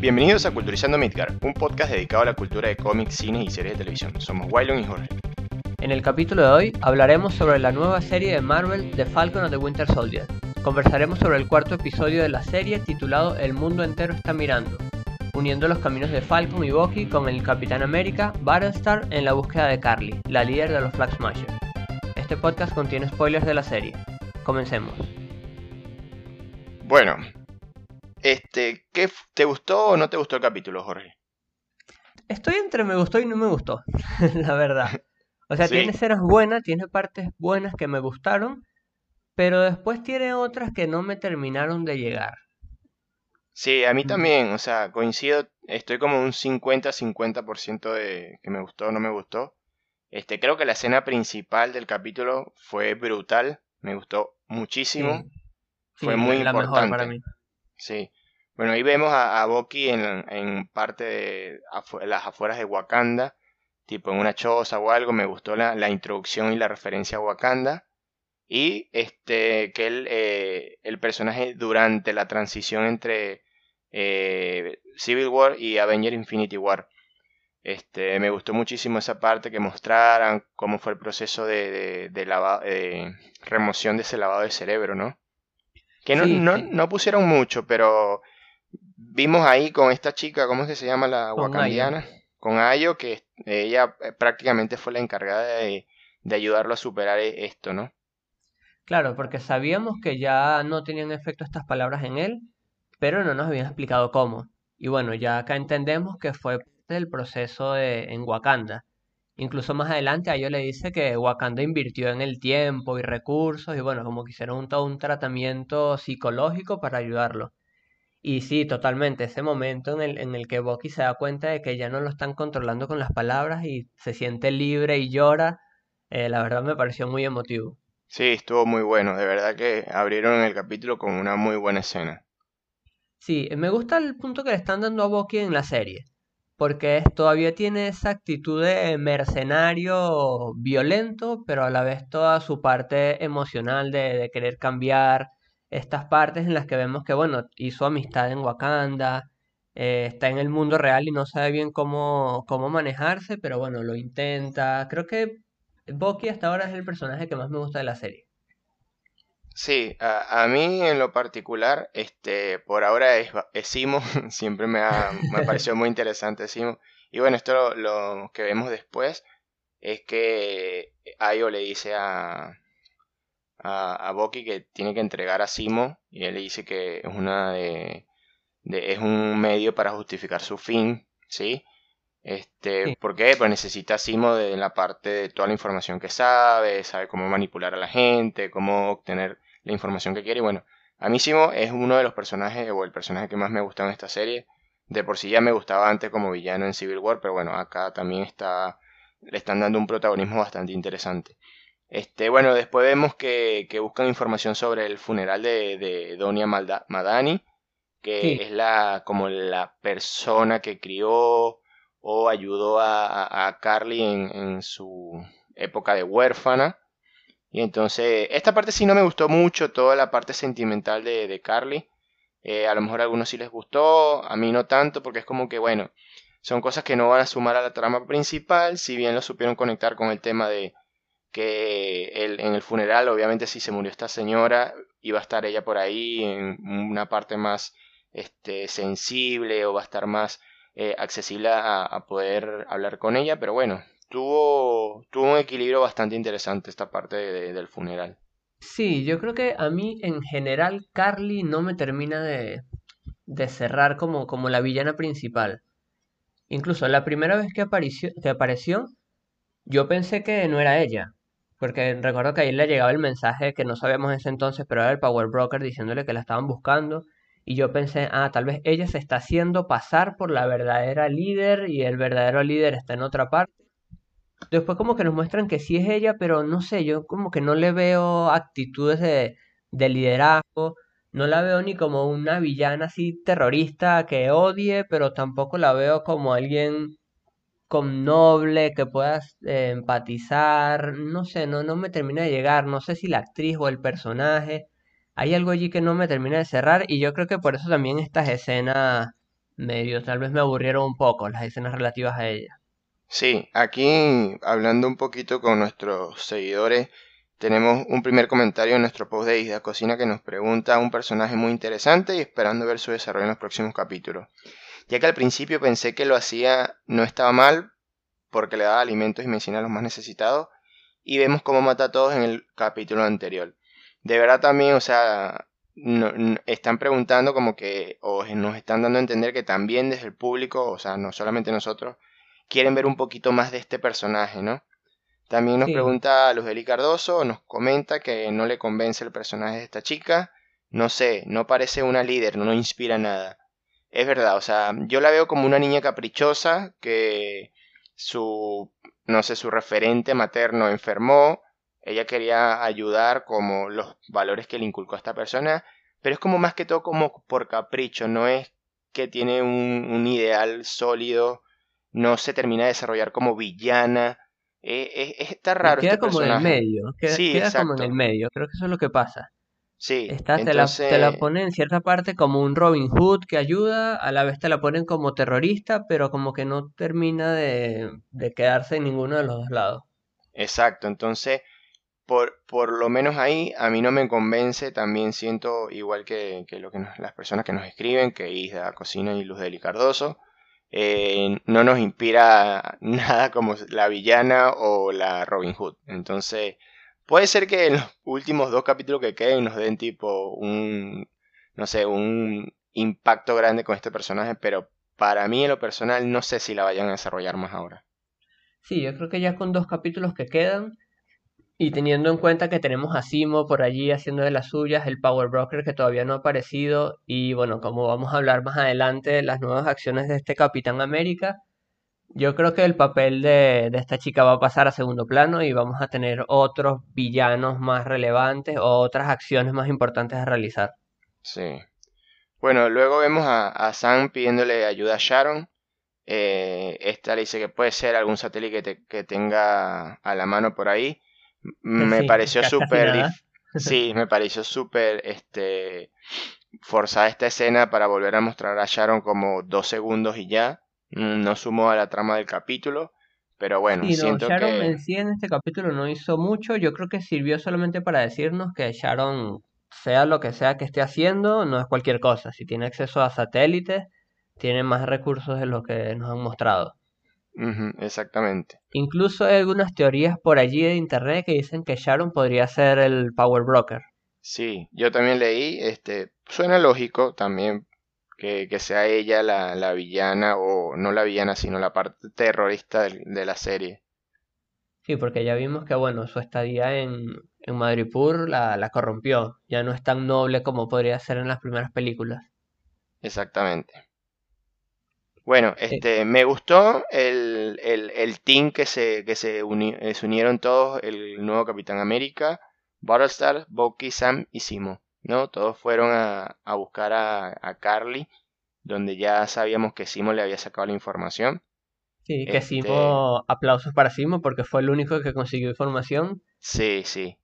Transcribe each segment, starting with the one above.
Bienvenidos a Culturizando Midgar, un podcast dedicado a la cultura de cómics, cines y series de televisión. Somos Wylon y Jorge. En el capítulo de hoy hablaremos sobre la nueva serie de Marvel The Falcon and the Winter Soldier. Conversaremos sobre el cuarto episodio de la serie titulado El mundo entero está mirando, uniendo los caminos de Falcon y Bucky con el Capitán América, Battlestar en la búsqueda de Carly, la líder de los Flag Smashers. Este podcast contiene spoilers de la serie. Comencemos. Bueno, este, ¿qué te gustó o no te gustó el capítulo, Jorge? Estoy entre me gustó y no me gustó, la verdad. O sea, tiene escenas buenas, tiene partes buenas que me gustaron, pero después tiene otras que no me terminaron de llegar. Sí, a mí también, o sea, coincido, estoy como un 50-50% de que me gustó o no me gustó. Este, creo que la escena principal del capítulo fue brutal, me gustó muchísimo. fue muy la importante. Mejor para mí. Sí. Bueno, ahí vemos a, a Bucky en, en, parte de las afueras de Wakanda, tipo en una choza o algo. Me gustó la, la introducción y la referencia a Wakanda. Y este que el, eh, el personaje durante la transición entre eh, Civil War y Avenger Infinity War. Este, me gustó muchísimo esa parte que mostraran cómo fue el proceso de, de, de remoción de ese lavado de cerebro, ¿no? Que no, no, no, pusieron mucho, pero vimos ahí con esta chica, ¿cómo es que se llama la wakandiana? Con Ayo, que ella eh, prácticamente fue la encargada de, de ayudarlo a superar e, esto, ¿no? Claro, porque sabíamos que ya no tenían efecto estas palabras en él, pero no nos habían explicado cómo. Y bueno, ya acá entendemos que fue del proceso de, en Wakanda. Incluso más adelante a ellos le dice que Wakanda invirtió en el tiempo y recursos y bueno, como que hicieron un, todo un tratamiento psicológico para ayudarlo. Y sí, totalmente, ese momento en el, en el que Bucky se da cuenta de que ya no lo están controlando con las palabras y se siente libre y llora, eh, la verdad me pareció muy emotivo. Sí, estuvo muy bueno, de verdad que abrieron el capítulo con una muy buena escena. Sí, me gusta el punto que le están dando a Bucky en la serie porque todavía tiene esa actitud de mercenario violento, pero a la vez toda su parte emocional de, querer cambiar estas partes en las que vemos que, bueno, hizo amistad en Wakanda, eh, está en el mundo real y no sabe bien cómo, cómo manejarse, pero bueno, lo intenta. Creo que Bucky hasta ahora es el personaje que más me gusta de la serie. Sí, a, mí en lo particular, este, por ahora es, Simo, siempre me ha, me parecido muy interesante Simo. Y bueno, esto lo, que vemos después es que Ayo le dice a, a, a Boki que tiene que entregar a Simo y él le dice que es una de, es un medio para justificar su fin, ¿sí? Este, ¿Por qué? Pues necesita Simo de la parte de toda la información que sabe, sabe cómo manipular a la gente, cómo obtener la información que quiere. Y bueno, a mí Simo es uno de los personajes, o el personaje que más me gusta en esta serie. De por sí ya me gustaba antes como villano en Civil War, pero bueno, acá también está, le están dando un protagonismo bastante interesante. Este, bueno, después vemos que, que buscan información sobre el funeral de, de Donia Madani, que es la, como la persona que crió o ayudó a, a, Carly en, en, su época de huérfana. Y entonces, esta parte sí no me gustó mucho, toda la parte sentimental de, de Carly. Eh, a lo mejor a algunos sí les gustó, a mí no tanto, porque es como que, bueno, son cosas que no van a sumar a la trama principal, si bien lo supieron conectar con el tema de que el, en el funeral, obviamente si se murió esta señora, iba a estar ella por ahí en una parte más este, sensible o va a estar más eh, accesible a, a poder hablar con ella, pero bueno, tuvo, tuvo un equilibrio bastante interesante esta parte del funeral. Sí, yo creo que a mí en general Carly no me termina de, de cerrar como, como la villana principal. Incluso la primera vez que apareció, que apareció, yo pensé que no era ella. Porque recuerdo que ahí le llegaba el mensaje que no sabíamos en ese entonces, pero era el Power Broker diciéndole que la estaban buscando. Y yo pensé, ah, tal vez ella se está haciendo pasar por la verdadera líder y el verdadero líder está en otra parte. Después como que nos muestran que sí es ella, pero no sé, yo como que no le veo actitudes de, de liderazgo, no la veo ni como una villana así terrorista que odie, pero tampoco la veo como alguien con noble que puedas eh, empatizar, no sé, no, no me termina de llegar, no sé si la actriz o el personaje, hay algo allí que no me termina de cerrar y yo creo que por eso también estas escenas medio, tal vez me aburrieron un poco las escenas relativas a ella. Sí, aquí hablando un poquito con nuestros seguidores, tenemos un primer comentario en nuestro post de Isla Cocina que nos pregunta un personaje muy interesante y esperando ver su desarrollo en los próximos capítulos. Ya que al principio pensé que lo hacía no estaba mal porque le daba alimentos y medicina a los más necesitados y vemos cómo mata a todos en el capítulo anterior. De verdad también, o sea, están preguntando como que, o nos están dando a entender que también desde el público, o sea, no solamente nosotros, quieren ver un poquito más de este personaje, ¿no? También nos pregunta Luz Eli Cardoso, nos comenta que no le convence el personaje de esta chica. No sé, no parece una líder, no inspira nada. Es verdad, o sea, yo la veo como una niña caprichosa que su, no sé, su referente materno enfermó. Ella quería ayudar como los valores que le inculcó a esta persona, pero es como más que todo como por capricho, no es que tiene un, un ideal sólido, no se termina de desarrollar como villana eh, eh, está raro. Queda este como en el medio. Queda, sí, queda como en el medio. Creo que eso es lo que pasa. Sí, Está, te, la, te la pone en cierta parte como un Robin Hood que ayuda, a la vez te la ponen como terrorista, pero como que no termina de, de quedarse en ninguno de los dos lados. Exacto, entonces, por, por lo menos ahí, a mí no me convence, también siento, igual que, que lo que las personas que nos escriben, que Isda Cocina y Luz de Cardoso, eh, no nos inspira nada como la villana o la Robin Hood. Entonces, puede ser que en los últimos dos capítulos que queden nos den tipo un, no sé, un impacto grande con este personaje, pero para mí en lo personal no sé si la vayan a desarrollar más ahora. Sí, yo creo que ya con dos capítulos que quedan y teniendo en cuenta que tenemos a Simo por allí haciendo de las suyas, el Power Broker que todavía no ha aparecido, y bueno, como vamos a hablar más adelante de las nuevas acciones de este Capitán América, yo creo que el papel de, de esta chica va a pasar a segundo plano y vamos a tener otros villanos más relevantes o otras acciones más importantes a realizar. Sí. Bueno, luego vemos a, Sam pidiéndole ayuda a Sharon. Eh, esta le dice que puede ser algún satélite que tenga a la mano por ahí me pareció súper sí me pareció súper este forzada esta escena para volver a mostrar a Sharon como dos segundos y ya. No sumó a la trama del capítulo pero bueno siento Sharon que en sí en este capítulo no hizo mucho. Yo creo que sirvió solamente para decirnos que Sharon sea lo que sea que esté haciendo no es cualquier cosa. Si tiene acceso a satélites tiene más recursos de lo que nos han mostrado exactamente. Incluso hay algunas teorías por allí de internet que dicen que Sharon podría ser el Power Broker. Sí, yo también leí, este, suena lógico también que, sea ella la, villana, o no la villana, sino la parte terrorista de, la serie. Sí, porque ya vimos que, bueno, su estadía en, en la, la corrompió. Ya no es tan noble como podría ser en las primeras películas. Exactamente. Bueno, este, me gustó el, el, team que se, que se, eh, se, unieron todos, el nuevo Capitán América, Battlestar, Bucky, Sam y Simo, ¿no? Todos fueron a, a buscar a, a, Carly, donde ya sabíamos que Simo le había sacado la información. Sí, que este Simo, aplausos para Simo porque fue el único que consiguió información. Sí, sí.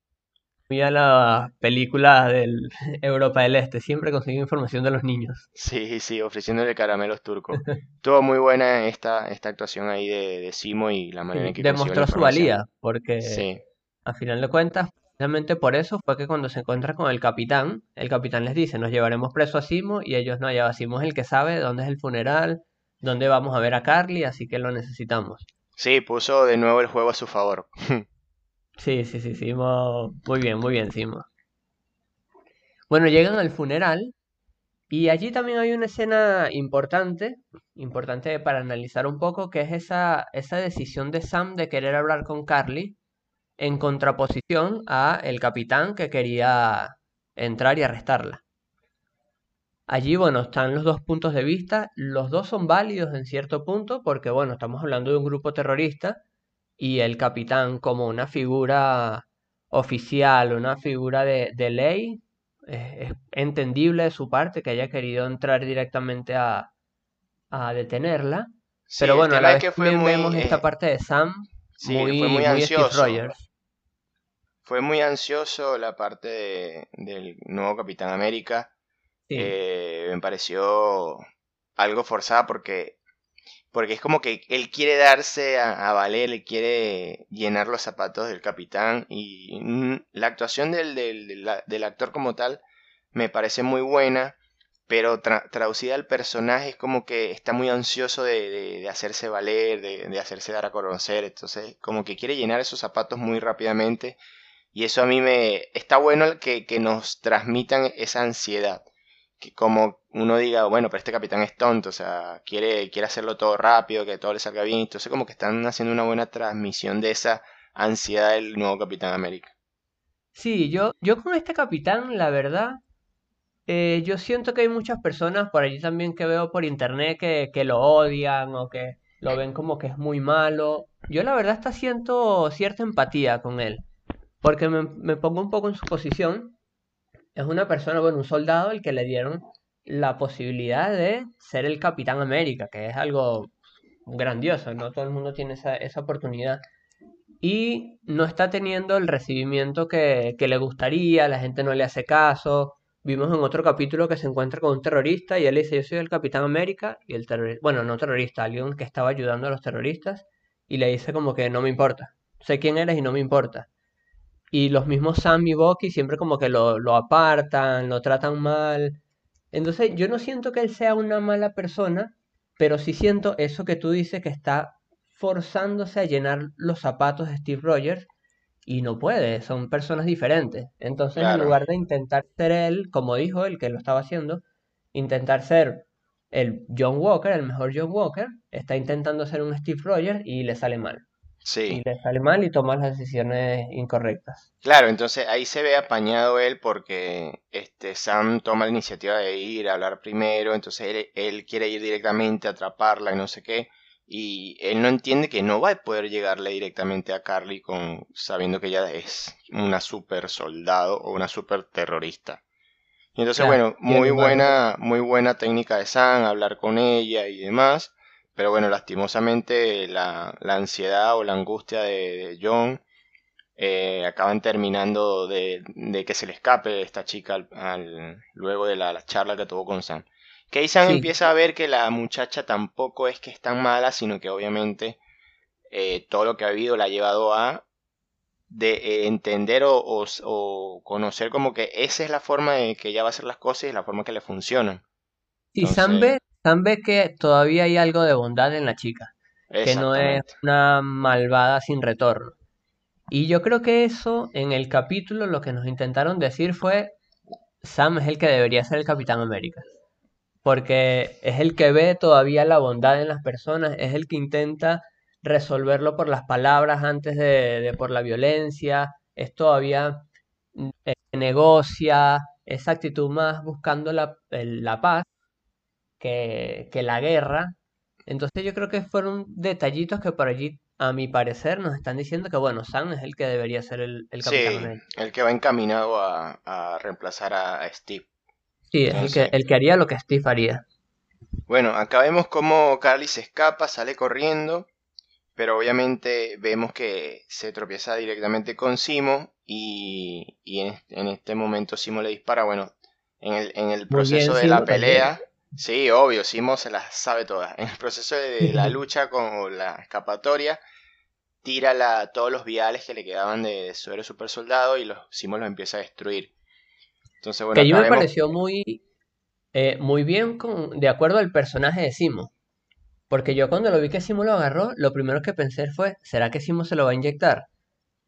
Mira la película del Europa del Este, siempre consigue información de los niños. Sí, sí, ofreciéndole caramelos turcos. Tuvo muy buena esta, esta actuación ahí de, Simo y la manera en que Demostró su valía, porque sí. a final de cuentas, precisamente por eso fue que cuando se encuentra con el capitán, el capitán les dice, nos llevaremos preso a Simo, y ellos no, ya Simo es el que sabe dónde es el funeral, dónde vamos a ver a Carly, así que lo necesitamos. Sí, puso de nuevo el juego a su favor. Sí, sí, sí, Simo. Muy bien, muy bien, Simo. Bueno, llegan al funeral y allí también hay una escena importante, importante para analizar un poco, que es esa, esa decisión de Sam de querer hablar con Carly en contraposición a el capitán que quería entrar y arrestarla. Allí, bueno, están los dos puntos de vista, los dos son válidos en cierto punto, porque, bueno, estamos hablando de un grupo terrorista y el capitán como una figura oficial, una figura de, ley, es, entendible de su parte que haya querido entrar directamente a, detenerla. pero bueno, a la vez que fue vemos esta eh, parte de Sam muy, fue muy, ansioso. Fue muy ansioso la parte del nuevo Capitán América. Eh, me pareció algo forzada porque porque es como que él quiere darse a, valer, le quiere llenar los zapatos del capitán y la actuación del, del, actor como tal me parece muy buena, pero traducida al personaje es como que está muy ansioso de, hacerse valer, de, hacerse dar a conocer, entonces como que quiere llenar esos zapatos muy rápidamente y eso a mí me está bueno que, que nos transmitan esa ansiedad como uno diga, bueno, pero este capitán es tonto, o sea, quiere, quiere hacerlo todo rápido, que todo le salga bien, entonces como que están haciendo una buena transmisión de esa ansiedad del nuevo Capitán América. Sí, yo, yo con este capitán, la verdad, eh, yo siento que hay muchas personas por allí también que veo por internet que, que lo odian o que lo ven como que es muy malo. Yo la verdad está siento cierta empatía con él, porque me, me pongo un poco en su posición es una persona, bueno, un soldado el que le dieron la posibilidad de ser el Capitán América, que es algo grandioso, no todo el mundo tiene esa, esa oportunidad. Y no está teniendo el recibimiento que, que, le gustaría, la gente no le hace caso. Vimos en otro capítulo que se encuentra con un terrorista y él dice, yo soy el Capitán América, y el terrorista, bueno, no terrorista, alguien que estaba ayudando a los terroristas, y le dice como que no me importa, sé quién eres y no me importa. Y los mismos Sam y Bucky siempre como que lo, lo apartan, lo tratan mal. Entonces yo no siento que él sea una mala persona, pero sí siento eso que tú dices que está forzándose a llenar los zapatos de Steve Rogers y no puede, son personas diferentes. Entonces, en lugar de intentar ser él, como dijo él que lo estaba haciendo, intentar ser el John Walker, el mejor John Walker, está intentando ser un Steve Rogers y le sale mal. Sí. Y le sale mal y toma las decisiones incorrectas. Claro, entonces ahí se ve apañado él porque este Sam toma la iniciativa de ir a hablar primero, entonces él, él quiere ir directamente a atraparla y no sé qué. Y él no entiende que no va a poder llegarle directamente a Carly con sabiendo que ella es una super soldado o una super terrorista. Y entonces, bueno, muy buena, muy buena técnica de Sam, hablar con ella y demás. Pero bueno, lastimosamente la, la ansiedad o la angustia de, John eh, acaban terminando de, de, que se le escape esta chica al, luego de la, charla que tuvo con Sam. Que Sam empieza a ver que la muchacha tampoco es que es tan mala, sino que obviamente eh, todo lo que ha habido la ha llevado a de eh, entender o, o, conocer como que esa es la forma de que ella va a hacer las cosas y la forma que le funcionan. Y Sam ve Sam ve que todavía hay algo de bondad en la chica, que no es una malvada sin retorno. Y yo creo que eso en el capítulo lo que nos intentaron decir fue Sam es el que debería ser el Capitán América. Porque es el que ve todavía la bondad en las personas, es el que intenta resolverlo por las palabras antes de, por la violencia, es todavía eh, negocia, esa actitud más buscando la, la paz que, la guerra. Entonces yo creo que fueron detallitos que por allí, a mi parecer, nos están diciendo que, bueno, Sam es el que debería ser el, el capitán. Sí, el que va encaminado a, reemplazar a, Steve. Sí, es el que, el que haría lo que Steve haría. Bueno, acá vemos cómo Carly se escapa, sale corriendo, pero obviamente vemos que se tropieza directamente con Simo y, en, este momento Simo le dispara, bueno, en el, en el proceso de la pelea... Sí, obvio, Simo se las sabe todas. En el proceso de la lucha con la escapatoria, tira la, todos los viales que le quedaban de suero super soldado y los Simo los empieza a destruir. Entonces, bueno, que a mí me pareció muy, eh, muy bien con, de acuerdo al personaje de Simo. Porque yo cuando lo vi que Simo lo agarró, lo primero que pensé fue, ¿será que Simo se lo va a inyectar?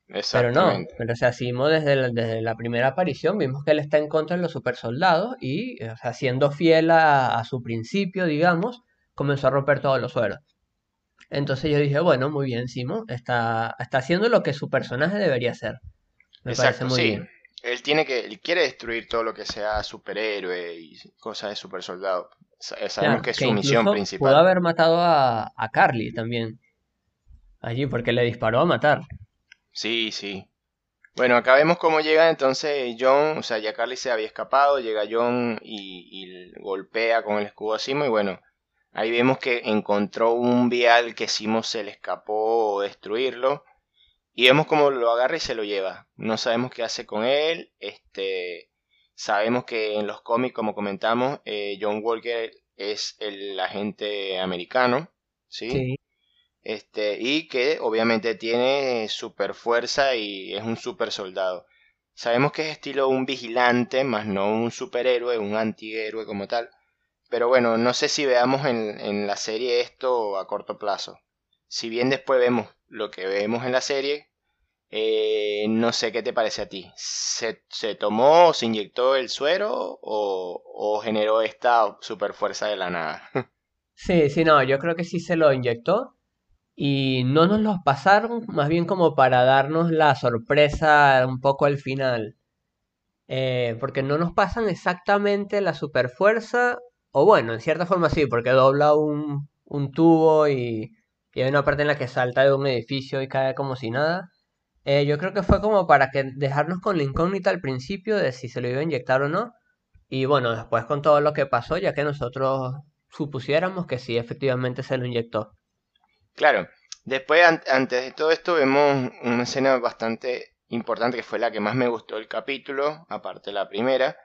Pero no, pero o sea, Simo desde la, desde la primera aparición vimos que él está en contra de los supersoldados y, o sea, siendo fiel a, su principio, digamos, comenzó a romper todos los suelos. Entonces yo dije, bueno, muy bien, Simo, está, está haciendo lo que su personaje debería hacer. Me parece muy sí. bien. Él tiene que, él quiere destruir todo lo que sea superhéroe y cosas de supersoldado. Sabemos que es su misión principal. Pudo haber matado a, a Carly también. Allí, porque le disparó a matar. Sí, sí. Bueno, acá vemos cómo llega entonces John, o sea, ya Carly se había escapado, llega John y, golpea con el escudo a Simo y bueno, ahí vemos que encontró un vial que Simo se le escapó destruirlo y vemos cómo lo agarra y se lo lleva. No sabemos qué hace con él, este, sabemos que en los cómics, como comentamos, eh, John Walker es el agente americano, ¿sí? Sí. Este, y que obviamente tiene super fuerza y es un super soldado. Sabemos que es estilo un vigilante, más no un superhéroe, un antihéroe como tal. Pero bueno, no sé si veamos en, en la serie esto a corto plazo. Si bien después vemos lo que vemos en la serie, eh, no sé qué te parece a ti. ¿Se, se tomó, se inyectó el suero o, o generó esta super fuerza de la nada? Sí, sí, no, yo creo que sí se lo inyectó y no nos los pasaron, más bien como para darnos la sorpresa un poco al final. Eh, porque no nos pasan exactamente la super fuerza, o bueno, en cierta forma sí, porque dobla un, un tubo y, y hay una parte en la que salta de un edificio y cae como si nada. Eh, yo creo que fue como para que dejarnos con la incógnita al principio de si se lo iba a inyectar o no. Y bueno, después con todo lo que pasó, ya que nosotros supusiéramos que sí, efectivamente se lo inyectó. Claro, después antes de todo esto vemos una escena bastante importante que fue la que más me gustó del capítulo, aparte de la primera,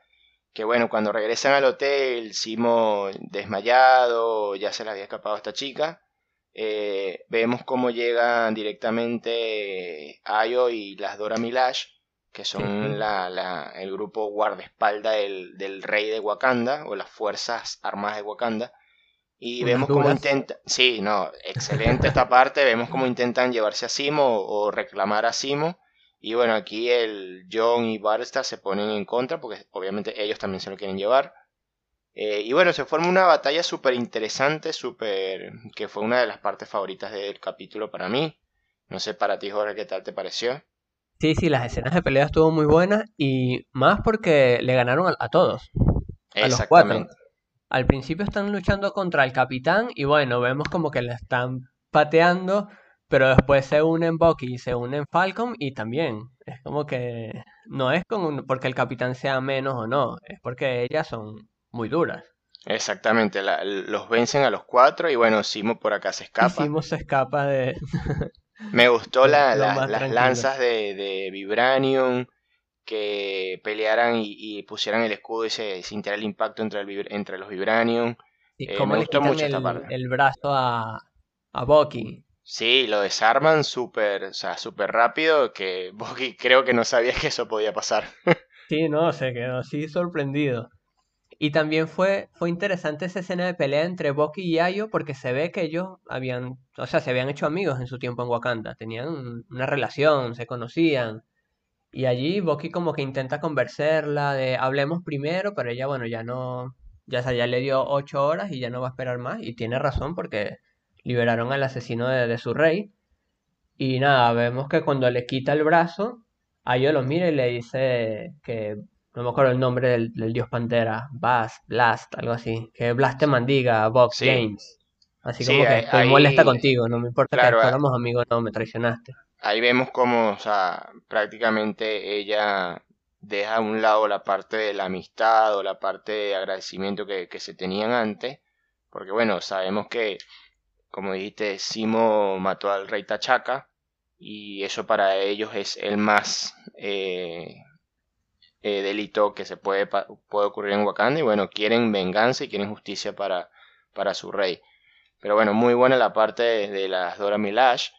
que bueno, cuando regresan al hotel, Simo desmayado, ya se le había escapado a esta chica, eh, vemos cómo llegan directamente Ayo y las Dora Milash, que son la, la, el grupo guardaespaldas del, del rey de Wakanda, o las fuerzas armadas de Wakanda, y vemos cómo intentan, sí, no, excelente esta parte, vemos cómo intentan llevarse a Simo o, reclamar a Simo. Y bueno, aquí el John y Barstar se ponen en contra porque obviamente ellos también se lo quieren llevar. Eh, y bueno, se forma una batalla súper interesante, súper... que fue una de las partes favoritas del capítulo para mí. No sé para ti, Jorge, qué tal te pareció. Sí, sí, las escenas de pelea estuvo muy buenas y más porque le ganaron a, a todos. A los cuatro. Al principio están luchando contra el capitán y bueno, vemos como que le están pateando, pero después se unen Bucky y se unen Falcon y también es como que no es como porque el capitán sea menos o no, es porque ellas son muy duras. Exactamente, la, los vencen a los cuatro y bueno, Simo por acá se escapa. Simo se escapa de... Me gustó la, la, las lanzas de, de Vibranium, que pelearan y, pusieran el escudo y se sintiera el impacto entre, el, entre los Vibranium. Y eh, me gustó mucho el, esta parte. El brazo a, a Bucky. Sí, lo desarman súper, o sea, súper rápido que Bucky creo que no sabía que eso podía pasar. sí, no, se quedó así sorprendido. Y también fue, fue interesante esa escena de pelea entre Bucky y Ayo porque se ve que ellos habían, o sea, se habían hecho amigos en su tiempo en Wakanda, tenían una relación, se conocían. Y allí Bucky como que intenta convencerla de hablemos primero, pero ella, bueno, ya no, ya, ya le dio ocho horas y ya no va a esperar más. Y tiene razón porque liberaron al asesino de, su rey. Y nada, vemos que cuando le quita el brazo, Ayo lo mira y le dice que, no me acuerdo el nombre del, dios pantera, Bast, Blast, algo así, que Blast te mandiga, Box James. Así como que estoy molesta contigo, no me importa que fuéramos amigos, no, me traicionaste ahí vemos como, o sea, prácticamente ella deja a un lado la parte de la amistad o la parte de agradecimiento que, se tenían antes, porque bueno, sabemos que, como dijiste, Simo mató al rey Tachaca y eso para ellos es el más eh, eh, delito que se puede, puede ocurrir en Wakanda y bueno, quieren venganza y quieren justicia para, para su rey. Pero bueno, muy buena la parte de, de las Dora Milash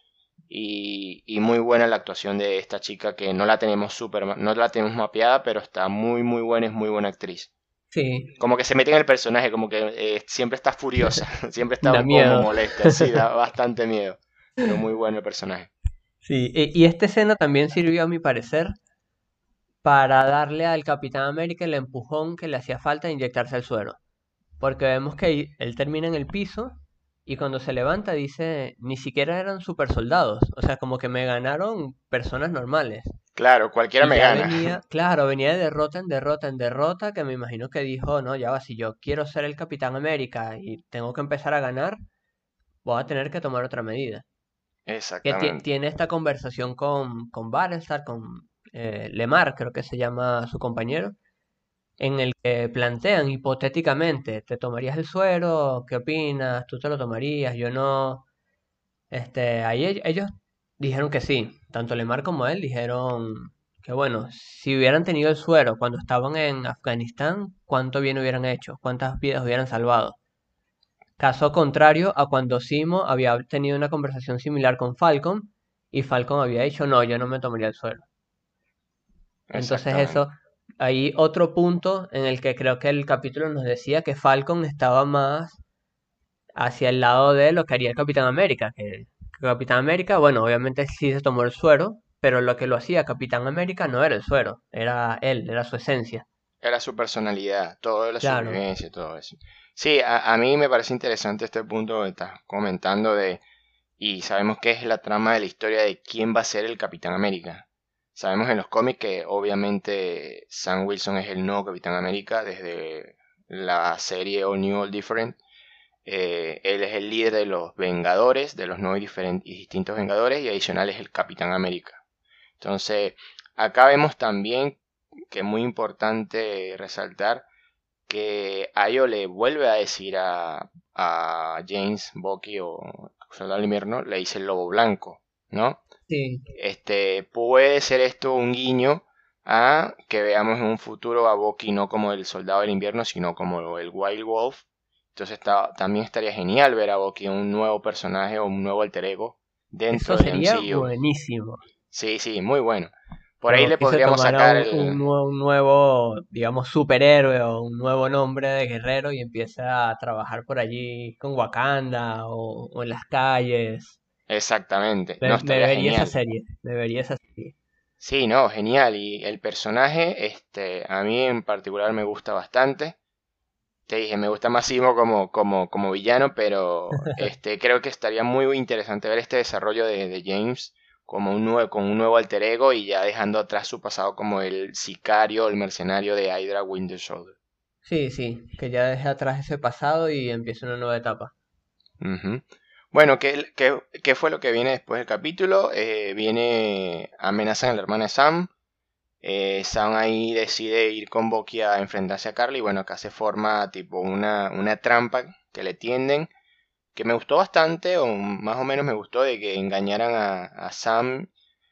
y, muy buena la actuación de esta chica que no la tenemos super, no la tenemos mapeada, pero está muy muy buena, es muy buena actriz. Sí. Como que se mete en el personaje, como que eh, siempre está furiosa, siempre está un poco molesta, sí, da bastante miedo, pero muy bueno el personaje. Sí, y, esta escena también sirvió a mi parecer para darle al Capitán América el empujón que le hacía falta de inyectarse el suero. Porque vemos que él termina en el piso y cuando se levanta dice, ni siquiera eran super soldados, o sea, como que me ganaron personas normales. Claro, cualquiera me gana. claro, venía de derrota en derrota en derrota, que me imagino que dijo, no, ya va, si yo quiero ser el Capitán América y tengo que empezar a ganar, voy a tener que tomar otra medida. Exactamente. Que tiene esta conversación con, con Battlestar, con eh, Lemar, creo que se llama su compañero, en el que plantean hipotéticamente, ¿te tomarías el suero? ¿Qué opinas? ¿Tú te lo tomarías? Yo no. Este, ahí ellos dijeron que sí, tanto Lemar como él dijeron que bueno, si hubieran tenido el suero cuando estaban en Afganistán, cuánto bien hubieran hecho, cuántas vidas hubieran salvado. Caso contrario a cuando Simo había tenido una conversación similar con Falcon y Falcon había dicho, no, yo no me tomaría el suelo. Entonces eso, hay otro punto en el que creo que el capítulo nos decía que Falcon estaba más hacia el lado de lo que haría el Capitán América, que el Capitán América, bueno, obviamente sí se tomó el suero, pero lo que lo hacía Capitán América no era el suero, era él, era su esencia. Era su personalidad, todo la supervivencia, todo eso. Sí, a, mí me parece interesante este punto que estás comentando de, y sabemos que es la trama de la historia de quién va a ser el Capitán América. Sabemos en los cómics que obviamente Sam Wilson es el nuevo Capitán América desde la serie All New All Different. Eh, él es el líder de los Vengadores, de los nuevos y, y distintos Vengadores, y adicional es el Capitán América. Entonces, acá vemos también que es muy importante resaltar que Ayo le vuelve a decir a, a James Bucky o Soldado del Invierno, le dice el lobo blanco, ¿no? Sí. Este, puede ser esto un guiño a que veamos en un futuro a Bucky no como el Soldado del Invierno, sino como el Wild Wolf. Entonces está, también estaría genial ver a Bucky un nuevo personaje o un nuevo alter ego dentro Eso sería buenísimo. Sí, sí, muy bueno. Por ahí le podríamos sacar un, nuevo, digamos, superhéroe o un nuevo nombre de guerrero y empieza a trabajar por allí con Wakanda o, en las calles. Exactamente. no, vería esa serie, vería esa serie. Sí, no, genial. Y el personaje, este, a mí en particular me gusta bastante. Te dije, me gusta más Simo como, como, como villano, pero este, creo que estaría muy interesante ver este desarrollo de, de James como un nuevo, con un nuevo alter ego y ya dejando atrás su pasado como el sicario, el mercenario de Hydra Winter Soldier. Sí, sí, que ya deje atrás ese pasado y empiece una nueva etapa. Bueno, ¿qué, ¿qué, fue lo que viene después del capítulo? Eh, viene amenazan a la hermana de Sam. Eh, Sam ahí decide ir con Bucky a enfrentarse a Carly. Bueno, acá se forma tipo una, una trampa que le tienden que me gustó bastante, o más o menos me gustó, de que engañaran a, Sam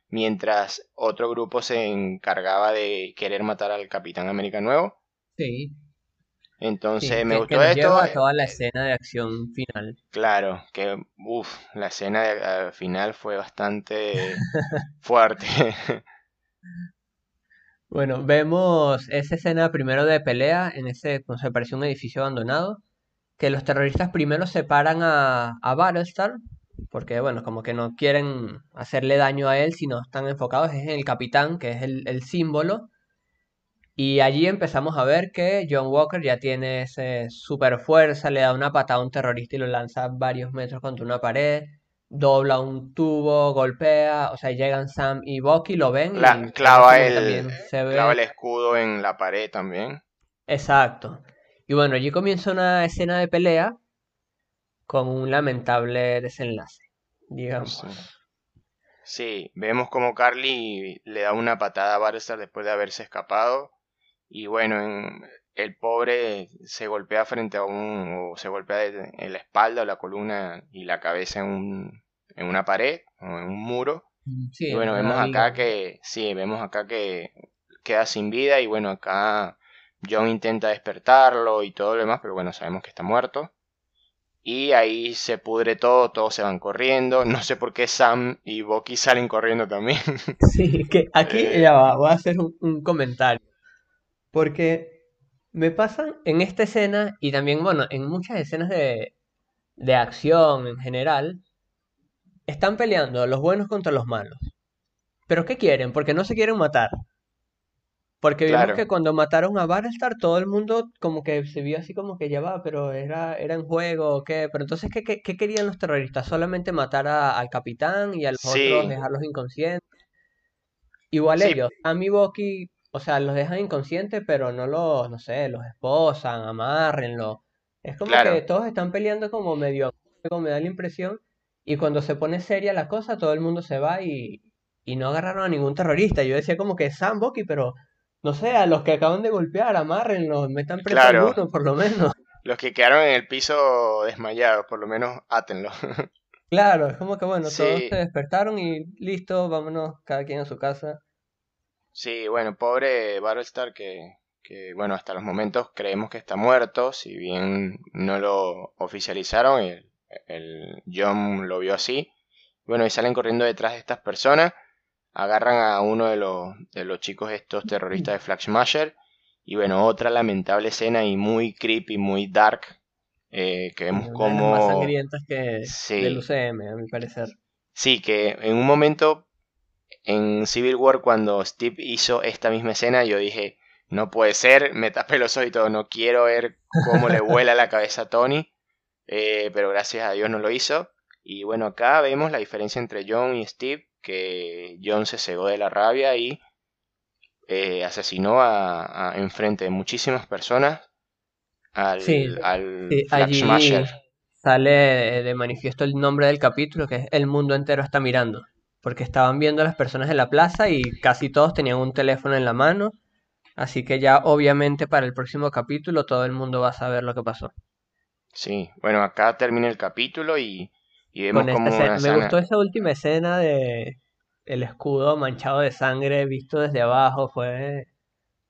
mientras otro grupo se encargaba de querer matar al Capitán América Nuevo. Sí. Entonces me gustó que esto. Lleva a toda la escena de acción final. Claro, que uff, la escena de, final fue bastante fuerte. bueno, vemos esa escena primero de pelea en ese, no se pareció un edificio abandonado que los terroristas primero separan a, a Battlestar, porque bueno, como que no quieren hacerle daño a él, sino están enfocados en el capitán, que es el, símbolo. Y allí empezamos a ver que John Walker ya tiene ese super fuerza, le da una patada a un terrorista y lo lanza varios metros contra una pared, dobla un tubo, golpea, o sea, llegan Sam y Bucky, lo ven. y clava, el, clava el escudo en la pared también. Exacto. Y bueno, allí comienza una escena de pelea con un lamentable desenlace, digamos. Sí, vemos como Carly le da una patada a Barça después de haberse escapado. Y bueno, el pobre se golpea frente a un. o se golpea en la espalda o la columna y la cabeza en, un, en una pared o en un muro. Mm, y bueno, vemos acá que. Sí, vemos acá que queda sin vida. Y bueno, acá John intenta despertarlo y todo lo demás, pero bueno, sabemos que está muerto. Y ahí se pudre todo, todos se van corriendo. No sé por qué Sam y Bucky salen corriendo también. Sí, que aquí eh. ya va, voy a hacer un, comentario. Porque me pasan en esta escena y también, bueno, en muchas escenas de, de acción en general, están peleando los buenos contra los malos. ¿Pero qué quieren? Porque no se quieren matar. Porque vimos que cuando mataron a Battlestar, todo el mundo como que se vio así como que ya va, pero era, era en juego o qué. Pero entonces, ¿qué, qué, querían los terroristas? ¿Solamente matar al capitán y a los otros dejarlos inconscientes? Igual ellos, a mi Bucky, o sea, los dejan inconscientes, pero no los, no sé, los esposan, amárrenlo. Es como que todos están peleando como medio, como me da la impresión. Y cuando se pone seria la cosa, todo el mundo se va y, y no agarraron a ningún terrorista. Yo decía como que Sam Bucky, pero no sé, a los que acaban de golpear, amárrenlos, metan preso claro. uno, por lo menos. Los que quedaron en el piso desmayados, por lo menos átenlos. Claro, es como que bueno, todos se despertaron y listo, vámonos cada quien a su casa. Sí, bueno, pobre Battlestar que, que bueno, hasta los momentos creemos que está muerto, si bien no lo oficializaron, el, el John lo vio así. Bueno, y salen corriendo detrás de estas personas, agarran a uno de los, de los chicos estos terroristas de Flag Smasher, y bueno, otra lamentable escena y muy creepy, muy dark, eh, que vemos como... más sangrientas que del UCM, a mi parecer. Sí, que en un momento en Civil War cuando Steve hizo esta misma escena, yo dije, no puede ser, me tapé los ojos y todo, no quiero ver cómo le vuela la cabeza a Tony, eh, pero gracias a Dios no lo hizo. Y bueno, acá vemos la diferencia entre John y Steve, que John se cegó de la rabia y eh, asesinó a, enfrente de muchísimas personas al, al Sale de manifiesto el nombre del capítulo, que es El mundo entero está mirando porque estaban viendo a las personas en la plaza y casi todos tenían un teléfono en la mano, así que ya obviamente para el próximo capítulo todo el mundo va a saber lo que pasó. Sí, bueno, acá termina el capítulo y, vemos como Me gustó esa última escena de el escudo manchado de sangre visto desde abajo, fue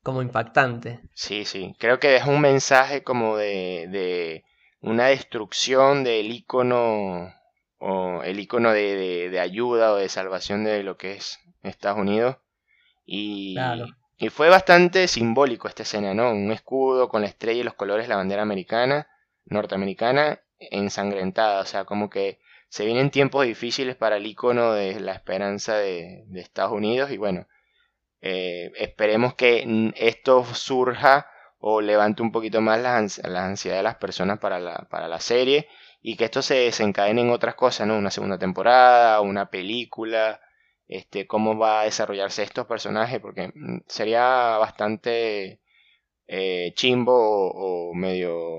como impactante. Sí, sí, creo que deja un mensaje como de, de una destrucción del icono o el icono de, de, ayuda o de salvación de lo que es Estados Unidos. Y, y fue bastante simbólico esta escena, ¿no? Un escudo con la estrella y los colores de la bandera americana, norteamericana, ensangrentada. O sea, como que se vienen tiempos difíciles para el icono de la esperanza de, de Estados Unidos. Y bueno, eh, esperemos que esto surja o levante un poquito más la, la ansiedad de las personas para la, para la serie y que esto se desencadene en otras cosas, ¿no? Una segunda temporada, una película, este, cómo va a desarrollarse estos personajes, porque mm, sería bastante eh, chimbo o, medio,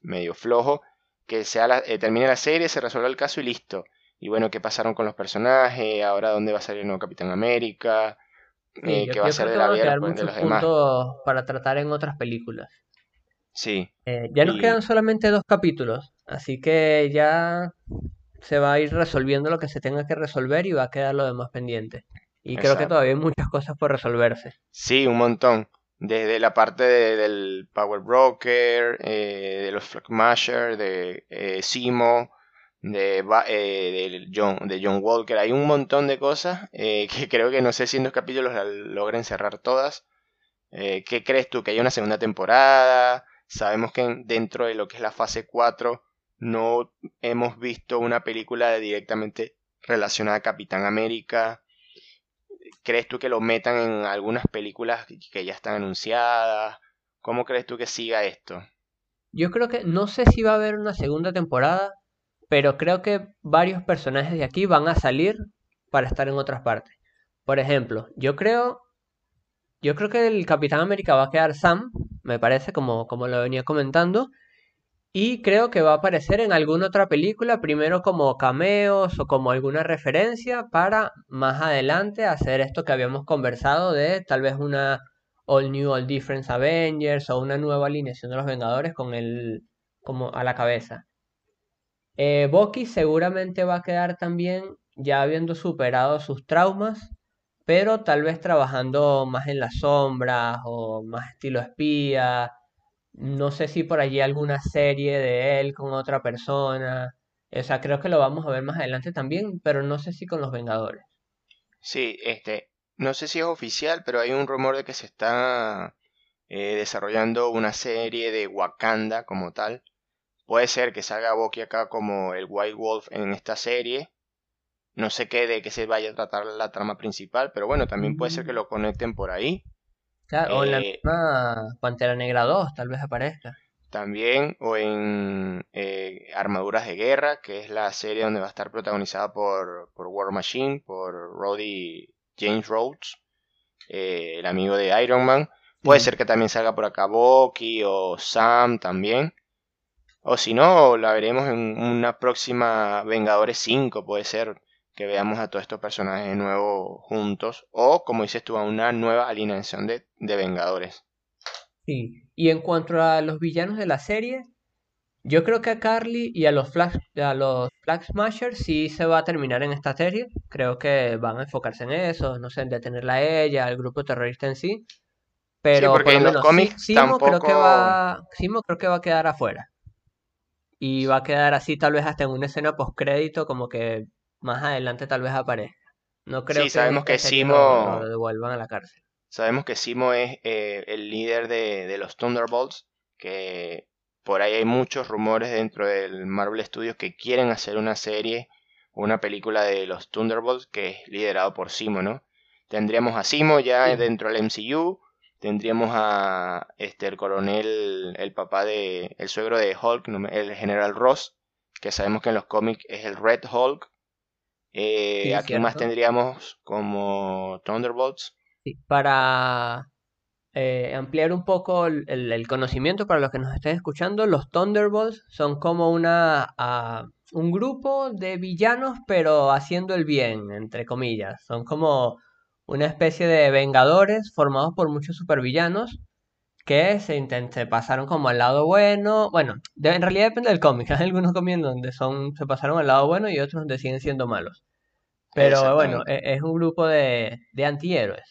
medio flojo que sea la, eh, termine la serie, se resuelva el caso y listo. Y bueno, qué pasaron con los personajes, ahora dónde va a salir el nuevo Capitán América, eh, qué va a ser de la vida de los demás. Para tratar en otras películas. Sí. Eh, ya nos quedan solamente dos capítulos, así que ya se va a ir resolviendo lo que se tenga que resolver y va a quedar lo demás pendiente. Y creo que todavía hay muchas cosas por resolverse. Sí, un montón. Desde la parte del Power Broker, eh, de los Flagmasher, de eh, Simo, de, de, John, de John Walker. Hay un montón de cosas que creo que no sé si en dos capítulos logren cerrar todas. ¿Qué crees tú? ¿Que hay una segunda temporada? Sabemos que dentro de lo que es la fase 4 no hemos visto una película directamente relacionada a Capitán América. ¿Crees tú que lo metan en algunas películas que ya están anunciadas? ¿Cómo crees tú que siga esto? Yo creo que no sé si va a haber una segunda temporada, pero creo que varios personajes de aquí van a salir para estar en otras partes. Por ejemplo, yo creo yo creo que el Capitán América va a quedar Sam, me parece, como, como lo venía comentando. Y creo que va a aparecer en alguna otra película, primero como cameos o como alguna referencia, para más adelante hacer esto que habíamos conversado de tal vez una All New, All Different Avengers o una nueva alineación de los Vengadores con él como a la cabeza. Eh, Bucky seguramente va a quedar también ya habiendo superado sus traumas pero tal vez trabajando más en las sombras o más estilo espía. No sé si por allí alguna serie de él con otra persona. O sea, creo que lo vamos a ver más adelante también, pero no sé si con los Vengadores. Sí, este, no sé si es oficial, pero hay un rumor de que se está eh, desarrollando una serie de Wakanda como tal. Puede ser que salga Bucky acá como el White Wolf en esta serie, no sé qué de qué se vaya a tratar la trama principal, pero bueno, también puede ser que lo conecten por ahí. Claro, o en la eh, misma Pantera Negra 2, tal vez aparezca. También, o en eh, Armaduras de Guerra, que es la serie donde va a estar protagonizada por, por War Machine, por Roddy James Rhodes, eh, el amigo de Iron Man. Puede ser que también salga por acá Bucky o Sam también. O si no, la veremos en una próxima Vengadores 5, puede ser que veamos a todos estos personajes de nuevo juntos o, como dices tú, a una nueva alineación de, Vengadores. Sí, y en cuanto a los villanos de la serie, yo creo que a Carly y a los Flag, a los Flag Smashers sí se va a terminar en esta serie. Creo que van a enfocarse en eso, no sé, en detenerla a ella, al grupo terrorista en sí. Pero porque por lo en los menos cómics Si- Simo creo que tampoco- va, Simo creo que va a quedar afuera. Y va a quedar así tal vez hasta en una escena postcrédito, como que más adelante tal vez aparezca. No creo Sí, que sabemos en que Simo- lo, lo devuelvan a la cárcel. Sabemos que Simo es eh, el líder de, de los Thunderbolts, que por ahí hay muchos rumores dentro del Marvel Studios que quieren hacer una serie o una película de los Thunderbolts que es liderado por Simo, ¿no? Tendríamos a Simo ya Sí. dentro del MCU, tendríamos a este el coronel, el papá de el suegro de Hulk, el general Ross, que sabemos que en los cómics es el Red Hulk. Eh, Sí, ¿A quién más tendríamos como Thunderbolts? Sí, para eh, ampliar un poco el, el- el conocimiento para los que nos estén escuchando, los Thunderbolts son como una, ah, un grupo de villanos, pero haciendo el bien, entre comillas. Son como una especie de vengadores formados por muchos supervillanos que se, se pasaron como al lado bueno. Bueno, de- en realidad depende del cómic. Hay algunos cómics donde son, se pasaron al lado bueno y otros donde siguen siendo malos. Pero bueno, e- es un grupo de, de antihéroes.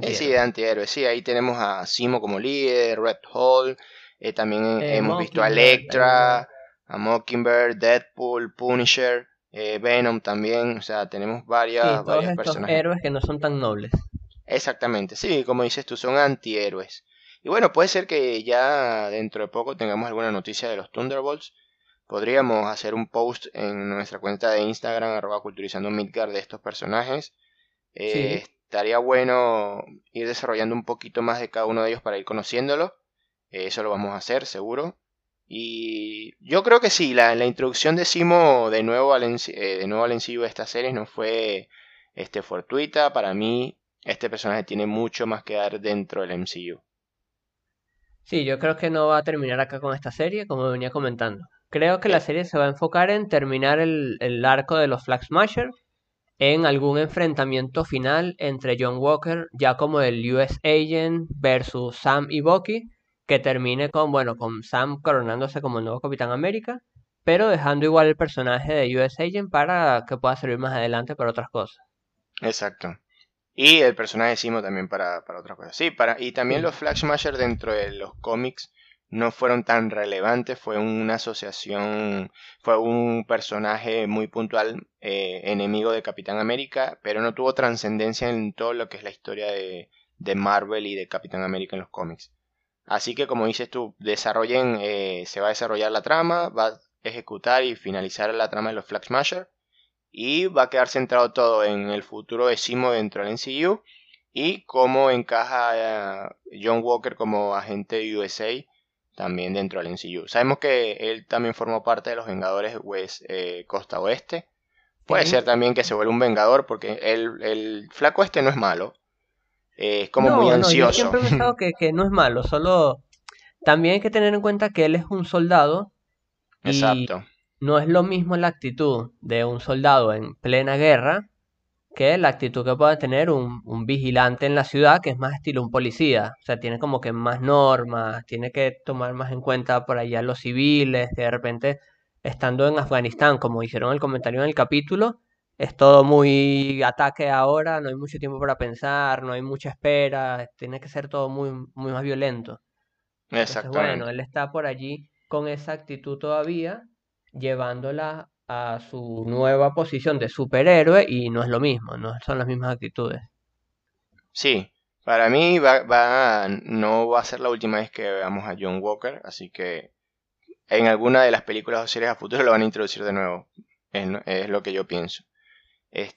Eh, sí, Antihéroes. de antihéroes. Sí, ahí tenemos a Simo como líder, Red Hulk. eh, también Eh, hemos visto a Electra, a Mockingbird, Deadpool, Punisher, Venom también. O sea, tenemos Sí, varias, todos varios estos personajes. héroes que no son tan nobles. Exactamente, sí, como dices tú, son antihéroes. Y bueno, puede ser que ya dentro de poco tengamos alguna noticia de los Thunderbolts. Podríamos hacer un post en nuestra cuenta de Instagram, arroba culturizando Midgard, de estos personajes. Eh, Sí. estaría bueno ir desarrollando un poquito más de cada uno de ellos para ir conociéndolo. Eh, eso lo vamos a hacer, seguro. Y yo creo que sí, la, la introducción de Simo de nuevo al, NC eh, de nuevo al MCU de esta serie no fue este, fortuita. Para mí, este personaje tiene mucho más que dar dentro del MCU. Sí, yo creo que no va a terminar acá con esta serie, como venía comentando. Creo que la serie se va a enfocar en terminar el, el arco de los Flag Smasher en algún enfrentamiento final entre John Walker, ya como el US Agent, versus Sam y Bucky, que termine con, bueno, con Sam coronándose como el nuevo Capitán América, pero dejando igual el personaje de US Agent para que pueda servir más adelante para otras cosas. Exacto. Y el personaje de Simo también para, para otras cosas. Sí, para, y también Sí. los Flag Smasher dentro de los cómics no fueron tan relevantes. Fue una asociación, fue un personaje muy puntual, eh, enemigo de Capitán América, pero no tuvo trascendencia en todo lo que es la historia de, de Marvel y de Capitán América en los cómics. Así que como dices tú, desarrollen, eh, se va a desarrollar la trama, va a ejecutar y finalizar la trama de los Flag Smasher. Y va a quedar centrado todo en el futuro de Simo dentro del MCU y cómo encaja eh, John Walker como agente de USA también dentro del MCU. Sabemos que él también formó parte de los Vengadores West, eh, Costa Oeste. Puede Sí. ser también que se vuelva un Vengador porque el, el flaco este no es malo. Eh, es como No, muy no, yo ansioso. siempre he pensado que, que no es malo, solo también hay que tener en cuenta que él es un soldado y Exacto. no es lo mismo la actitud de un soldado en plena guerra que la actitud que puede tener un, un vigilante en la ciudad, que es más estilo un policía. O sea, tiene como que más normas, tiene que tomar más en cuenta por allá los civiles, que de repente, estando en Afganistán, como hicieron el comentario en el capítulo, es todo muy ataque ahora, no hay mucho tiempo para pensar, no hay mucha espera, tiene que ser todo muy, muy más violento. Entonces, bueno, Exactamente. él está por allí con esa actitud todavía, llevándola a su nueva posición de superhéroe y no es lo mismo, no son las mismas actitudes. Sí, para mí va, va- no va a ser la última vez que veamos a John Walker, así que en alguna de las películas o series a futuro lo van a introducir de nuevo. Es, lo que yo pienso.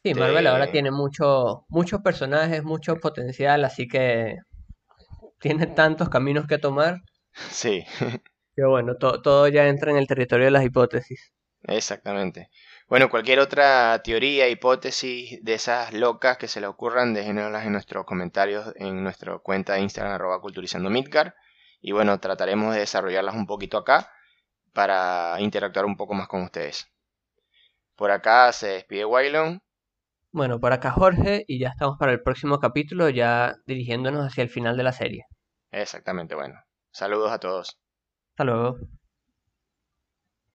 Sí, Marvel ahora Este, tiene mucho, muchos personajes, mucho potencial, así que tiene tantos caminos que tomar sí, que bueno, to- todo ya entra en el territorio de las hipótesis. Exactamente. Bueno, cualquier otra teoría, hipótesis de esas locas que se le ocurran, déjenoslas en nuestros comentarios en nuestra cuenta de Instagram, arroba culturizando Midgard. Y bueno, trataremos de desarrollarlas un poquito acá para interactuar un poco más con ustedes. Por acá se despide Waylon. Bueno, por acá Jorge y ya estamos para el próximo capítulo, ya dirigiéndonos hacia el final de la serie. Exactamente, bueno. Saludos a todos. Hasta luego.